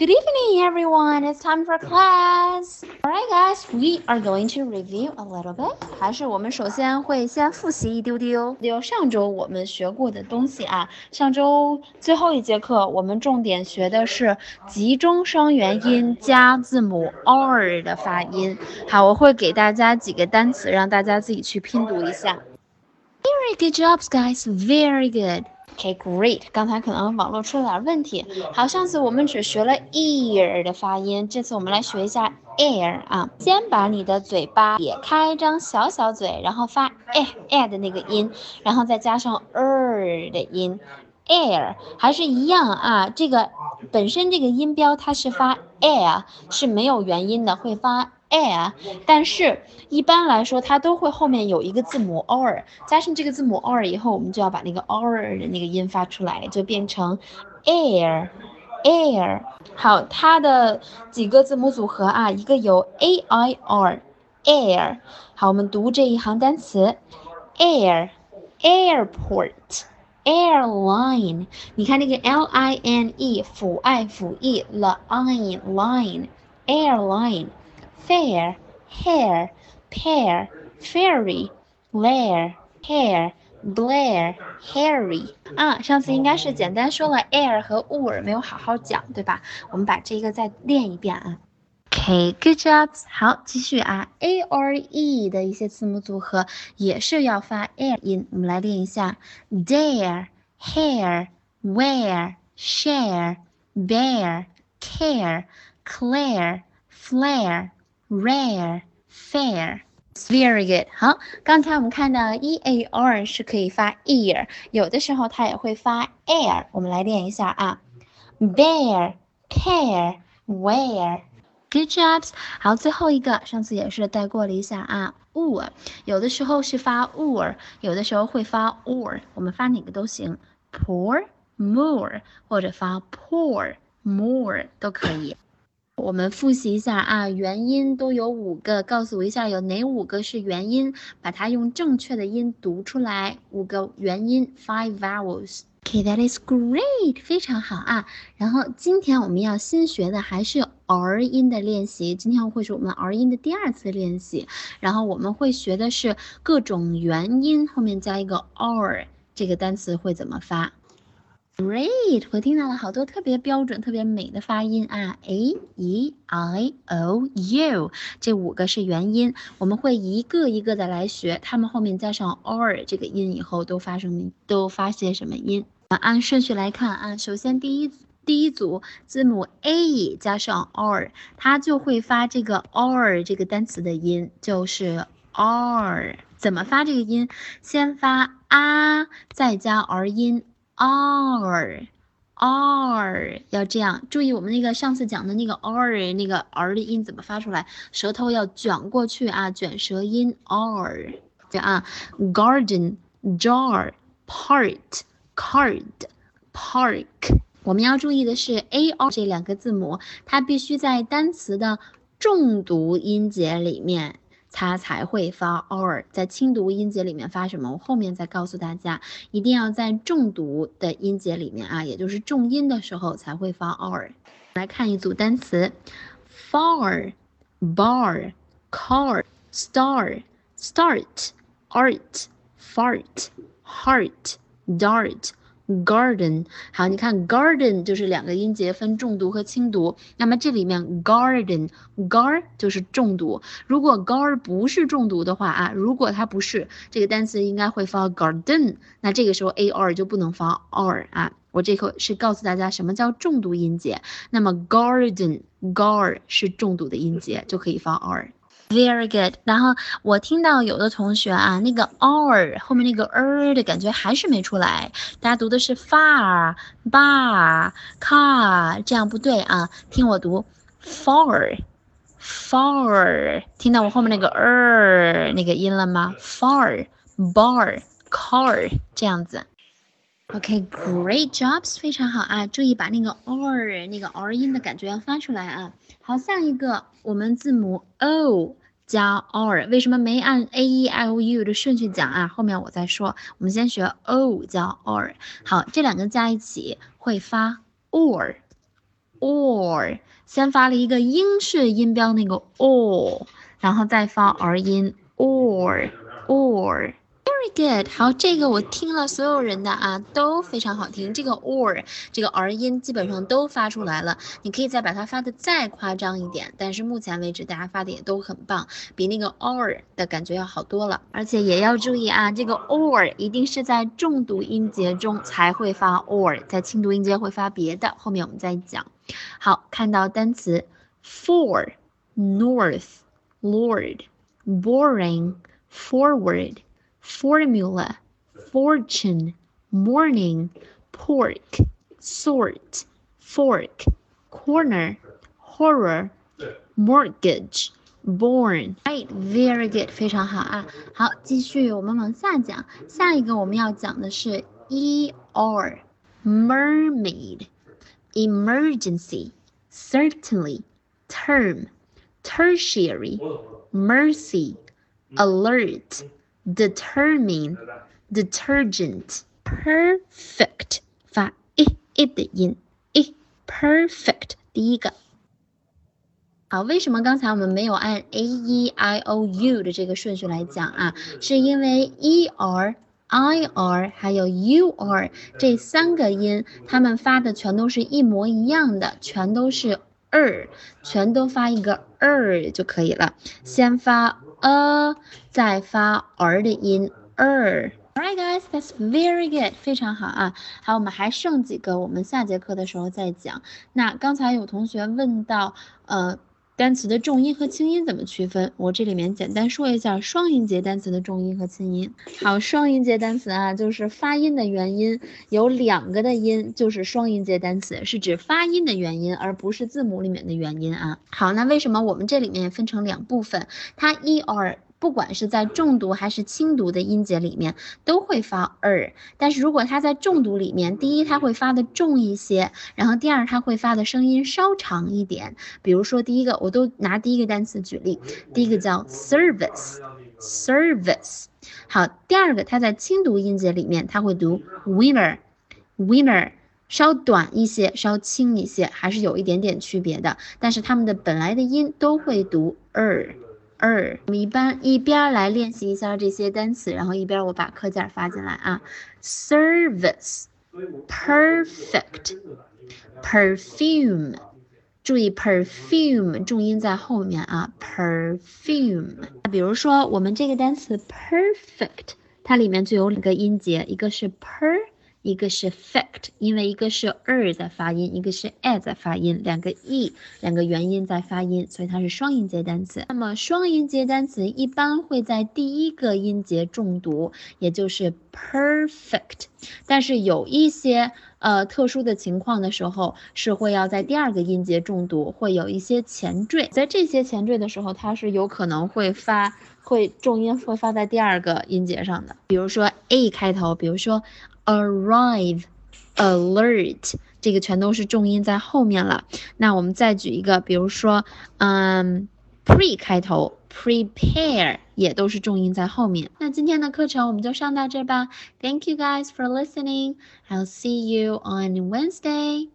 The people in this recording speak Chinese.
Good evening, everyone. It's time for class. All right, guys, we are going to review a little bit. 还是我们首先会先复习一丢丢，就上周我们学过的东西啊。上周最后一节课，我们重点学的是集中双元音加字母 r 的发音。好，我会给大家几个单词，让大家自己去拼读一下。Very good jobs, guys. Very good. Okay, great. 刚才可能网络出了点问题。好，上次我们只学了 ear 的发音，这次我们来学一下 air 啊。先把你的嘴巴咧开，张小小嘴，然后发 a a 的那个音，然后再加上 er 的音，air 还是一样啊。这个本身这个音标它是发 air，是没有元音的，会发。air，但是一般来说，它都会后面有一个字母 r，加上这个字母 r 以后，我们就要把那个 r 的那个音发出来，就变成 air，air。好，它的几个字母组合啊，一个有 a i r，air。好，我们读这一行单词，air，airport，airline。你看那个 l i n e 辅 i 辅 e，line，line，airline。fair, hair, pear, fairy, lair, hair, Blair, Harry 啊，上次应该是简单说了 air 和 or，没有好好讲，对吧？我们把这个再练一遍啊。OK，good job。好，继续啊，a r e 的一些字母组合也是要发 air 音，我们来练一下：dare, hair, wear, share, bear, care, clear, flare。 Rare, fair, very good. 好，刚才我们看到 e a r 是可以发 ear，有的时候它也会发 air。我们来练一下啊，bear, care, wear. Good jobs. 好，最后一个，上次也是带过了一下啊，or，有的时候是发 or，有的时候会发 or，我们发哪个都行 Poor, more，或者发 pour, more 都可以。我们复习一下啊，元音都有五个，告诉我一下有哪五个是元音，把它用正确的音读出来。五个元音，five vowels。Okay，that is great，非常好啊。然后今天我们要新学的还是 R 音的练习，今天会是我们 R 音的第二次练习。然后我们会学的是各种元音后面加一个 R 这个单词会怎么发。Great，我听到了好多特别标准、特别美的发音啊！A E I O U，这五个是元音，我们会一个一个的来学，它们后面加上 R 这个音以后都发生都发些什么音？按顺序来看啊，首先第一第一组字母 A 加上 R，它就会发这个 R 这个单词的音，就是 R。怎么发这个音？先发啊，再加 R 音。R r 要这样，注意我们那个上次讲的那个 r 那个 r 的音怎么发出来？舌头要卷过去啊，卷舌音 r 这啊，garden jar part card park。我们要注意的是 a r 这两个字母，它必须在单词的重读音节里面。它才会发 r，在轻读音节里面发什么？我后面再告诉大家，一定要在重读的音节里面啊，也就是重音的时候才会发 r。来看一组单词：far、bar、car、star、start、art、fart、heart、dart。Garden，好，你看 garden 就是两个音节分重读和轻读。那么这里面 garden，gar 就是重读。如果 gar 不是重读的话啊，如果它不是这个单词，应该会发 garden。那这个时候 ar 就不能发 r 啊。我这个是告诉大家什么叫重读音节。那么 garden，gar 是重读的音节，就可以发 r。Very good。然后我听到有的同学啊，那个 r 后面那个 er 的感觉还是没出来。大家读的是 far、bar、car，这样不对啊。听我读 far、far。听到我后面那个 er 那个音了吗？far、bar、car，这样子。OK，great jobs，非常好啊！注意把那个 r 那个 r 音的感觉要发出来啊。好，下一个我们字母 o。加 r 为什么没按 a e i o u 的顺序讲啊？后面我再说。我们先学 o 加 r。好，这两个加一起会发 or or，先发了一个英式音标那个 o，然后再发 r 音 or or。Very good，好，这个我听了所有人的啊都非常好听。这个 or 这个 r 音基本上都发出来了，你可以再把它发的再夸张一点。但是目前为止大家发的也都很棒，比那个 or 的感觉要好多了。而且也要注意啊，这个 or 一定是在重读音节中才会发 or，在轻读音节会发别的。后面我们再讲。好，看到单词 for、north、lord、boring、forward。formula, fortune, morning, pork, sort, fork, corner, horror, mortgage, born. Right, very good，非常好啊。好，继续我们往下讲。下一个我们要讲的是 er, mermaid, emergency, certainly, term, tertiary, mercy, alert. Determine detergent perfect 发 i i 的音 i perfect 第一个。好，为什么刚才我们没有按 a e i o u 的这个顺序来讲啊？是因为 e r i r 还有 u r 这三个音，它们发的全都是一模一样的，全都是 er，全都发一个 er 就可以了。先发。A 再发儿的音 er。Alright, guys, that's very good，非常好啊。好，我们还剩几个，我们下节课的时候再讲。那刚才有同学问到，呃。单词的重音和轻音怎么区分？我这里面简单说一下双音节单词的重音和轻音。好，双音节单词啊，就是发音的元音有两个的音，就是双音节单词，是指发音的元音，而不是字母里面的元音啊。好，那为什么我们这里面分成两部分？它 e r 不管是在重读还是轻读的音节里面，都会发 er。但是如果它在重读里面，第一它会发的重一些，然后第二它会发的声音稍长一点。比如说第一个，我都拿第一个单词举例，第一个叫 service，service。好，第二个它在轻读音节里面，它会读 winner，winner，稍短一些，稍轻一些，还是有一点点区别的。但是它们的本来的音都会读 er。二，我们一般一边来练习一下这些单词，然后一边我把课件发进来啊。Service，perfect，perfume，注意 perfume 重音在后面啊。perfume，比如说我们这个单词 perfect，它里面就有两个音节，一个是 per。一个是 fact，因为一个是 er 在发音，一个是 a 在发音，两个 e 两个元音在发音，所以它是双音节单词。那么双音节单词一般会在第一个音节重读，也就是 perfect。但是有一些呃特殊的情况的时候，是会要在第二个音节重读，会有一些前缀。在这些前缀的时候，它是有可能会发会重音会发在第二个音节上的，比如说 a 开头，比如说。arrive, alert，这个全都是重音在后面了。那我们再举一个，比如说，嗯，pre 开头，prepare 也都是重音在后面。那今天的课程我们就上到这吧。Thank you guys for listening. I'll see you on Wednesday.